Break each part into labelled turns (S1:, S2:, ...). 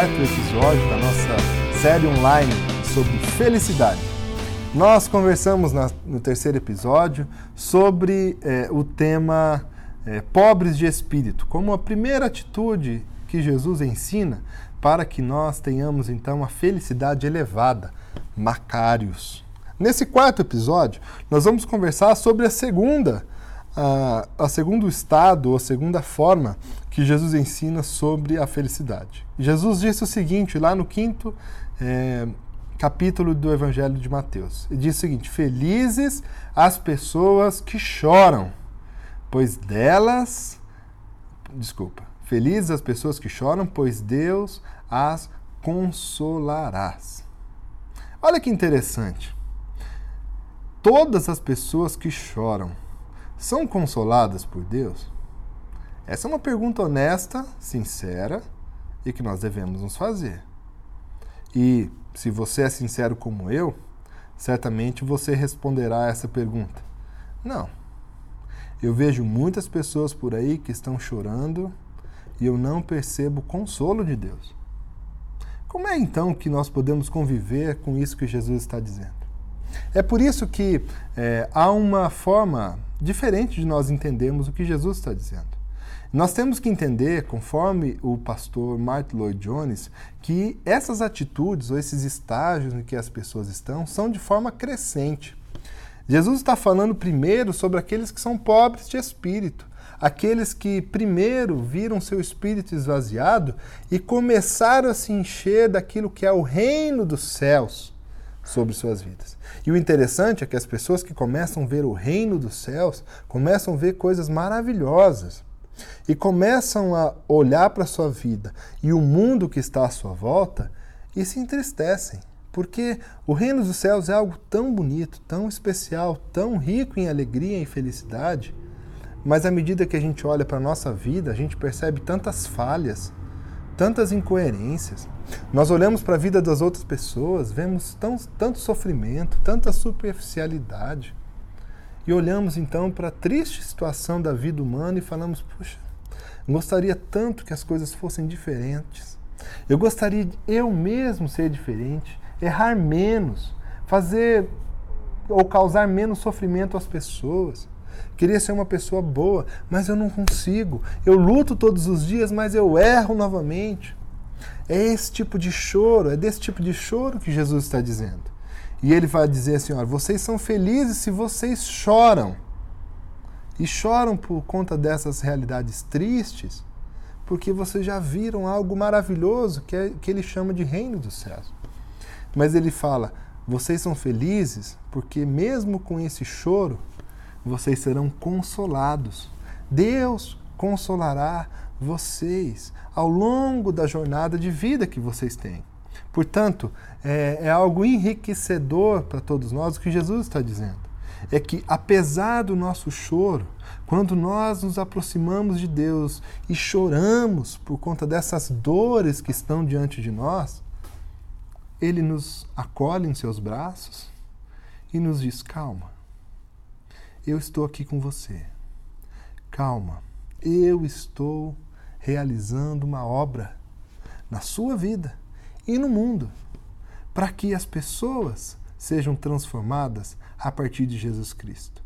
S1: quarto episódio da nossa série online sobre felicidade. Nós conversamos na, no terceiro episódio sobre é, o tema é, pobres de espírito, como a primeira atitude que Jesus ensina para que nós tenhamos então a felicidade elevada, Macários. Nesse quarto episódio, nós vamos conversar sobre a segunda a, segundo estado, ou segunda forma que Jesus ensina sobre a felicidade. Jesus disse o seguinte, lá no quinto é, capítulo do Evangelho de Mateus. Ele diz o seguinte: Felizes as pessoas que choram, pois delas. Desculpa. Felizes as pessoas que choram, pois Deus as consolarás. Olha que interessante. Todas as pessoas que choram são consoladas por Deus? Essa é uma pergunta honesta, sincera e que nós devemos nos fazer. E se você é sincero como eu, certamente você responderá essa pergunta. Não. Eu vejo muitas pessoas por aí que estão chorando e eu não percebo consolo de Deus. Como é então que nós podemos conviver com isso que Jesus está dizendo? É por isso que é, há uma forma diferente de nós entendermos o que Jesus está dizendo. Nós temos que entender, conforme o pastor Martin Lloyd Jones, que essas atitudes ou esses estágios em que as pessoas estão são de forma crescente. Jesus está falando primeiro sobre aqueles que são pobres de espírito, aqueles que primeiro viram seu espírito esvaziado e começaram a se encher daquilo que é o reino dos céus sobre suas vidas. E o interessante é que as pessoas que começam a ver o reino dos céus começam a ver coisas maravilhosas e começam a olhar para a sua vida e o mundo que está à sua volta e se entristecem. Porque o reino dos céus é algo tão bonito, tão especial, tão rico em alegria e felicidade, mas à medida que a gente olha para a nossa vida, a gente percebe tantas falhas, tantas incoerências. Nós olhamos para a vida das outras pessoas, vemos tão, tanto sofrimento, tanta superficialidade. E olhamos então para a triste situação da vida humana e falamos: puxa, gostaria tanto que as coisas fossem diferentes. Eu gostaria de eu mesmo ser diferente, errar menos, fazer ou causar menos sofrimento às pessoas. Queria ser uma pessoa boa, mas eu não consigo. Eu luto todos os dias, mas eu erro novamente. É esse tipo de choro, é desse tipo de choro que Jesus está dizendo. E ele vai dizer assim: olha, vocês são felizes se vocês choram. E choram por conta dessas realidades tristes, porque vocês já viram algo maravilhoso que, é, que ele chama de reino dos céus. Mas ele fala: vocês são felizes porque, mesmo com esse choro, vocês serão consolados. Deus consolará vocês ao longo da jornada de vida que vocês têm. Portanto, é, é algo enriquecedor para todos nós o que Jesus está dizendo. É que, apesar do nosso choro, quando nós nos aproximamos de Deus e choramos por conta dessas dores que estão diante de nós, Ele nos acolhe em seus braços e nos diz: calma, eu estou aqui com você. Calma, eu estou realizando uma obra na sua vida e no mundo para que as pessoas sejam transformadas a partir de Jesus Cristo.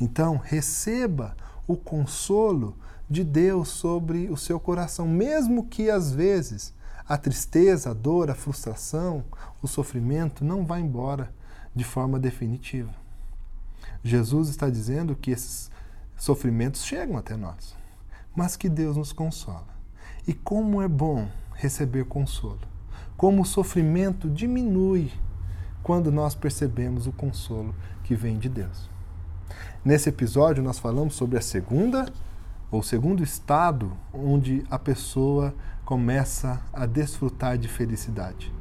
S1: Então, receba o consolo de Deus sobre o seu coração, mesmo que às vezes a tristeza, a dor, a frustração, o sofrimento não vá embora de forma definitiva. Jesus está dizendo que esses sofrimentos chegam até nós, mas que Deus nos consola. E como é bom receber consolo. Como o sofrimento diminui quando nós percebemos o consolo que vem de Deus. Nesse episódio, nós falamos sobre a segunda ou segundo estado onde a pessoa começa a desfrutar de felicidade.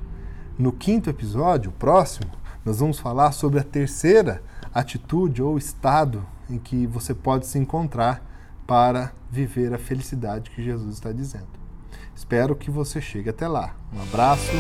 S1: No quinto episódio, o próximo, nós vamos falar sobre a terceira atitude ou estado em que você pode se encontrar para viver a felicidade que Jesus está dizendo. Espero que você chegue até lá. Um abraço